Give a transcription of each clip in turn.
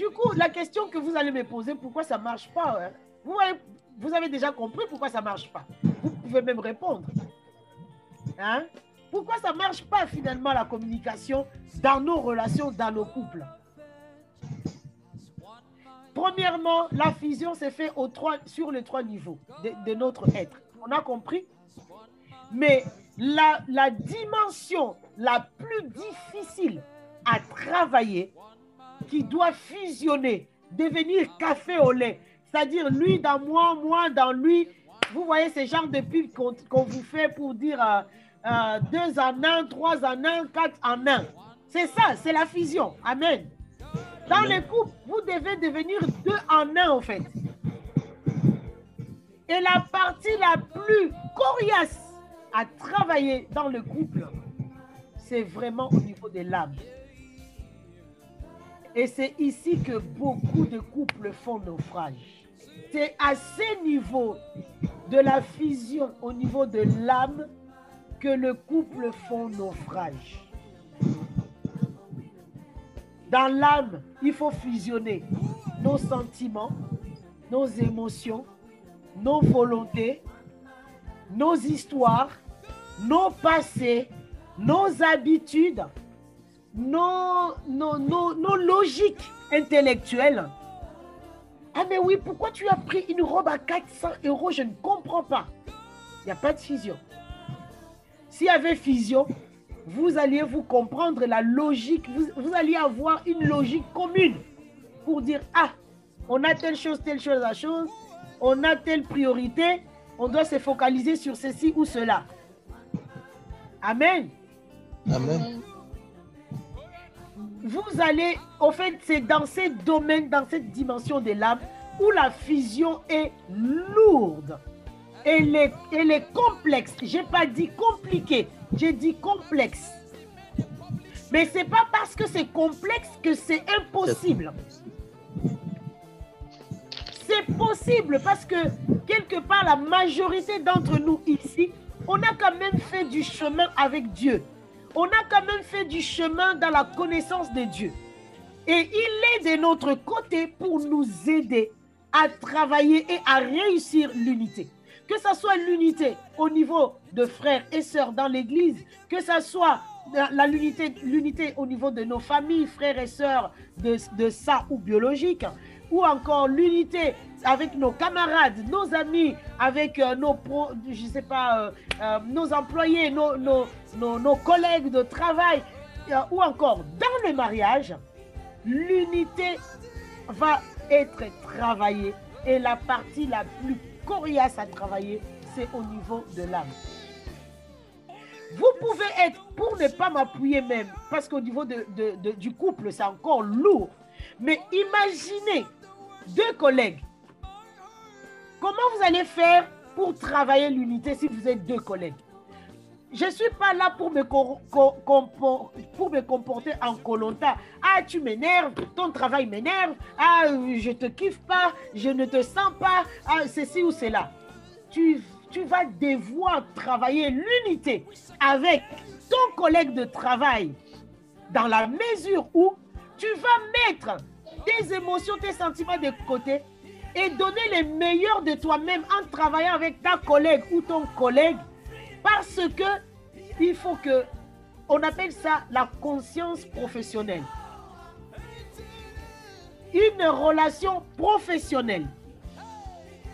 Du coup, la question que vous allez me poser, pourquoi ça ne marche pas hein? vous, avez déjà compris pourquoi ça ne marche pas. Vous pouvez même répondre. Hein? Pourquoi ça ne marche pas finalement la communication dans nos relations, dans nos couples? Premièrement, la fusion s'est faite sur les trois niveaux de, notre être. On a compris? Mais la dimension la plus difficile à travailler, qui doit fusionner, devenir café au lait, c'est-à-dire lui dans moi, moi dans lui. Vous voyez ce genre de pub qu'on vous fait pour dire euh, euh, deux en un, trois en un, quatre en un. C'est ça, c'est la fusion. Amen. Dans les couples, vous devez devenir deux en un, en fait. Et la partie la plus coriace à travailler dans le couple, c'est vraiment au niveau de l'âme. Et c'est ici que beaucoup de couples font naufrage. C'est à ce niveau de la fusion, au niveau de l'âme, que le couple font naufrage. Dans l'âme, il faut fusionner nos sentiments, nos émotions, nos volontés, nos histoires, nos passés, nos habitudes, nos, nos, nos, logiques intellectuelles. Ah mais oui, pourquoi tu as pris une robe à 400 euros? Je ne comprends pas. Il n'y a pas de fusion. S'il y avait fusion, vous alliez vous comprendre la logique, vous, alliez avoir une logique commune pour dire, ah, on a telle chose, telle chose, la chose, on a telle priorité, on doit se focaliser sur ceci ou cela. Amen. Amen. Vous allez, au fait, c'est dans ces domaines, dans cette dimension de l'âme, où la fusion est lourde. Elle est, elle est complexe. Je n'ai pas dit compliqué, j'ai dit complexe. Mais ce n'est pas parce que c'est complexe que c'est impossible. C'est possible parce que quelque part, la majorité d'entre nous ici, on a quand même fait du chemin avec Dieu. On a quand même fait du chemin dans la connaissance de Dieu. Et il est de notre côté pour nous aider à travailler et à réussir l'unité. Que ce soit l'unité au niveau de frères et sœurs dans l'Église, que ce soit l'unité au niveau de nos familles, frères et sœurs de, de ça ou biologique, ou encore l'unité avec nos camarades, nos amis, avec euh, nos, je sais pas, euh, euh, nos employés, nos, nos, nos, collègues de travail, ou encore dans le mariage, l'unité va être travaillée et la partie la plus coriace à travailler, c'est au niveau de l'âme. Vous pouvez être, pour ne pas m'appuyer même, parce qu'au niveau de, du couple, c'est encore lourd, mais imaginez deux collègues. Comment vous allez faire pour travailler l'unité si vous êtes deux collègues? Je ne suis pas là pour me, comporter en colonta. Ah, tu m'énerves, ton travail m'énerve. Ah, je te kiffe pas, je ne te sens pas. Ah, ceci ou cela. Tu, tu vas devoir travailler l'unité avec ton collègue de travail dans la mesure où tu vas mettre tes émotions, tes sentiments de côté et donner les meilleurs de toi-même en travaillant avec ta collègue ou ton collègue parce que il faut que, on appelle ça la conscience professionnelle. Une relation professionnelle.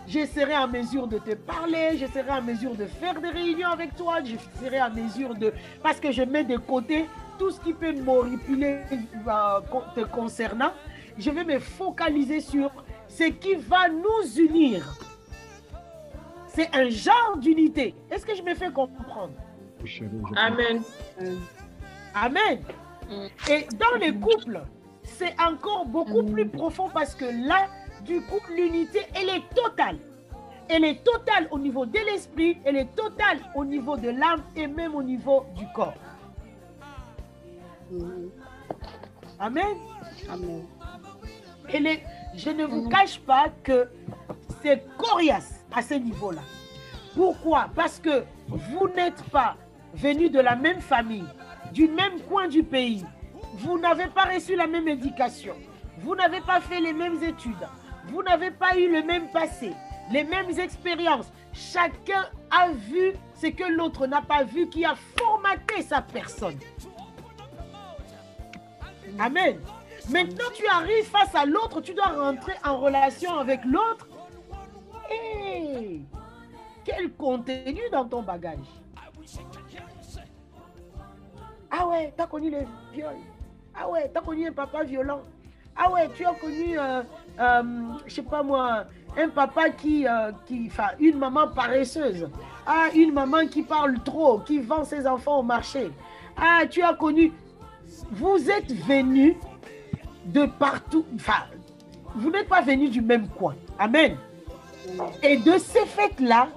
Je serai en mesure de te parler, je serai en mesure de faire des réunions avec toi, je serai en mesure de... Parce que je mets de côté tout ce qui peut m'oripiler euh, te concernant. Je vais me focaliser sur ce qui va nous unir. C'est un genre d'unité. Est-ce que je me fais comprendre? Amen. Amen. Mm. Et dans les couples, c'est encore beaucoup mm. plus profond parce que là, du coup, l'unité, elle est totale. Elle est totale au niveau de l'esprit, elle est totale au niveau de l'âme et même au niveau du corps. Mm. Amen. Elle je ne vous cache pas que c'est coriace à ce niveau-là. Pourquoi? Parce que vous n'êtes pas venus de la même famille, du même coin du pays. Vous n'avez pas reçu la même éducation. Vous n'avez pas fait les mêmes études. Vous n'avez pas eu le même passé, les mêmes expériences. Chacun a vu ce que l'autre n'a pas vu qui a formaté sa personne. Amen. Maintenant, tu arrives face à l'autre, tu dois rentrer en relation avec l'autre. Et quel contenu dans ton bagage? Ah ouais, tu as connu les viols. Ah ouais, tu as connu un papa violent. Ah ouais, tu as connu, euh, euh, je sais pas moi, un papa qui, euh, qui, enfin, une maman paresseuse. Ah, une maman qui parle trop, qui vend ses enfants au marché. Ah, tu as connu. Vous êtes venus de partout. Enfin, vous n'êtes pas venus du même coin. Amen. Et de ces faits-là,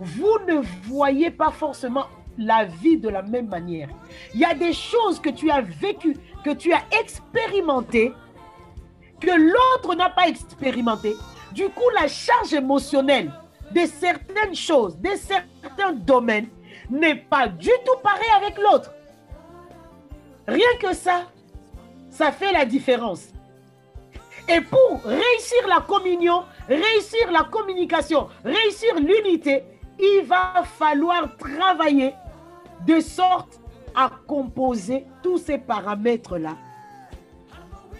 vous ne voyez pas forcément la vie de la même manière. Il y a des choses que tu as vécues, que tu as expérimentées, que l'autre n'a pas expérimenté. Du coup, la charge émotionnelle de certaines choses, de certains domaines, n'est pas du tout pareil avec l'autre. Rien que ça, ça fait la différence. Et pour réussir la communion, réussir la communication, réussir l'unité, il va falloir travailler de sorte à composer tous ces paramètres-là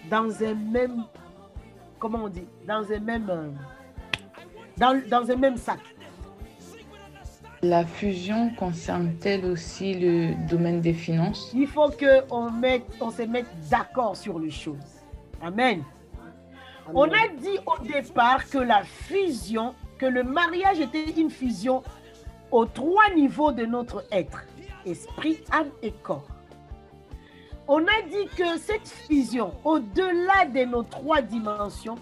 dans un même, comment on dit, dans un même, euh, dans, dans un même sac. La fusion concerne-t-elle aussi le domaine des finances? Il faut qu'on on se mette d'accord sur les choses. Amen. On a dit au départ que la fusion, que le mariage était une fusion aux trois niveaux de notre être, esprit, âme et corps. On a dit que cette fusion, au-delà de nos trois dimensions,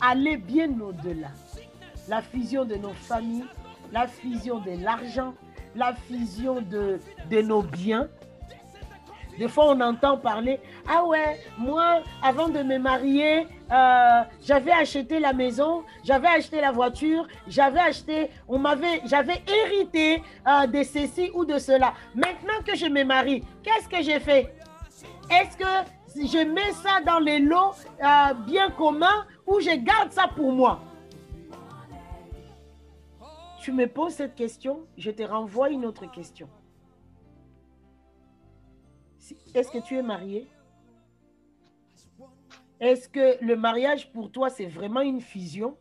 allait bien au-delà. La fusion de nos familles, la fusion de l'argent, la fusion de, nos biens. Des fois, on entend parler, ah ouais, moi, avant de me marier, euh, j'avais acheté la maison, j'avais acheté la voiture, j'avais acheté, on m'avait, j'avais hérité euh, de ceci ou de cela. Maintenant que je me marie, qu'est-ce que j'ai fait? Est-ce que je mets ça dans les lots euh, bien communs ou je garde ça pour moi? Tu me poses cette question, je te renvoie une autre question. Est-ce que tu es marié? Est-ce que le mariage pour toi, c'est vraiment une fusion?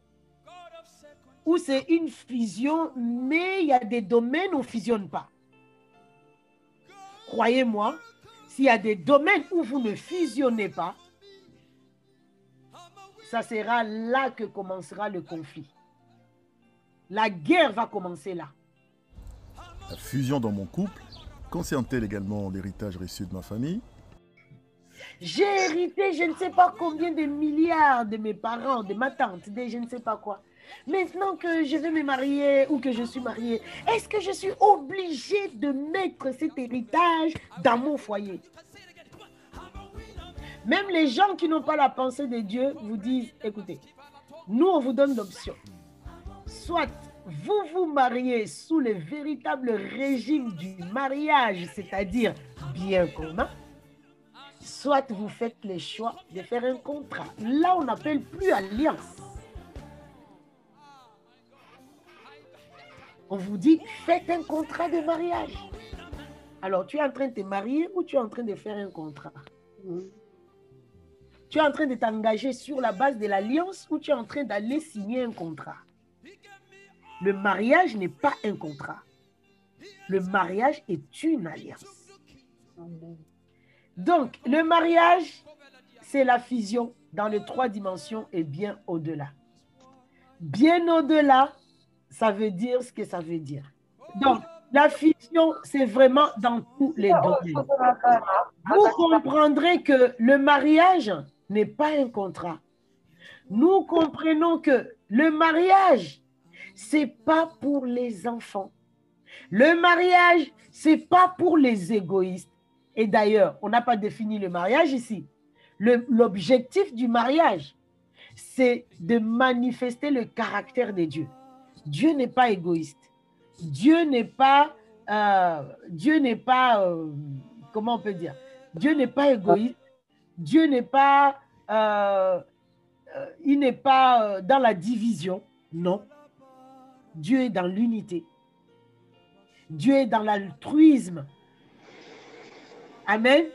Ou c'est une fusion, mais il y a des domaines où on ne fusionne pas? Croyez-moi, s'il y a des domaines où vous ne fusionnez pas, ça sera là que commencera le conflit. La guerre va commencer là. La fusion dans mon couple concerne-t-elle également l'héritage reçu de ma famille? J'ai hérité je ne sais pas combien de milliards de mes parents, de ma tante, de je ne sais pas quoi. Maintenant que je vais me marier ou que je suis mariée, est-ce que je suis obligée de mettre cet héritage dans mon foyer? Même les gens qui n'ont pas la pensée de Dieu vous disent, écoutez, nous, on vous donne l'option. Soit vous vous mariez sous le véritable régime du mariage, c'est-à-dire bien commun, soit vous faites le choix de faire un contrat. Là, on n'appelle plus alliance. on vous dit, faites un contrat de mariage. Alors, tu es en train de te marier ou tu es en train de faire un contrat? Tu es en train de t'engager sur la base de l'alliance ou tu es en train d'aller signer un contrat? Le mariage n'est pas un contrat. Le mariage est une alliance. Donc, le mariage, c'est la fusion dans les trois dimensions et bien au-delà. Bien au-delà, ça veut dire ce que ça veut dire. Donc, la fusion, c'est vraiment dans tous les domaines. Vous comprendrez que le mariage n'est pas un contrat. Nous comprenons que le mariage, c'est pas pour les enfants. Le mariage, c'est pas pour les égoïstes. Et d'ailleurs, on n'a pas défini le mariage ici. L'objectif du mariage, c'est de manifester le caractère de Dieu. Dieu n'est pas égoïste. Dieu n'est pas, euh, Dieu n'est pas, euh, comment on peut dire, Dieu n'est pas égoïste. Dieu n'est pas euh, il n'est pas dans la division. Non. Dieu est dans l'unité. Dieu est dans l'altruisme. Amen.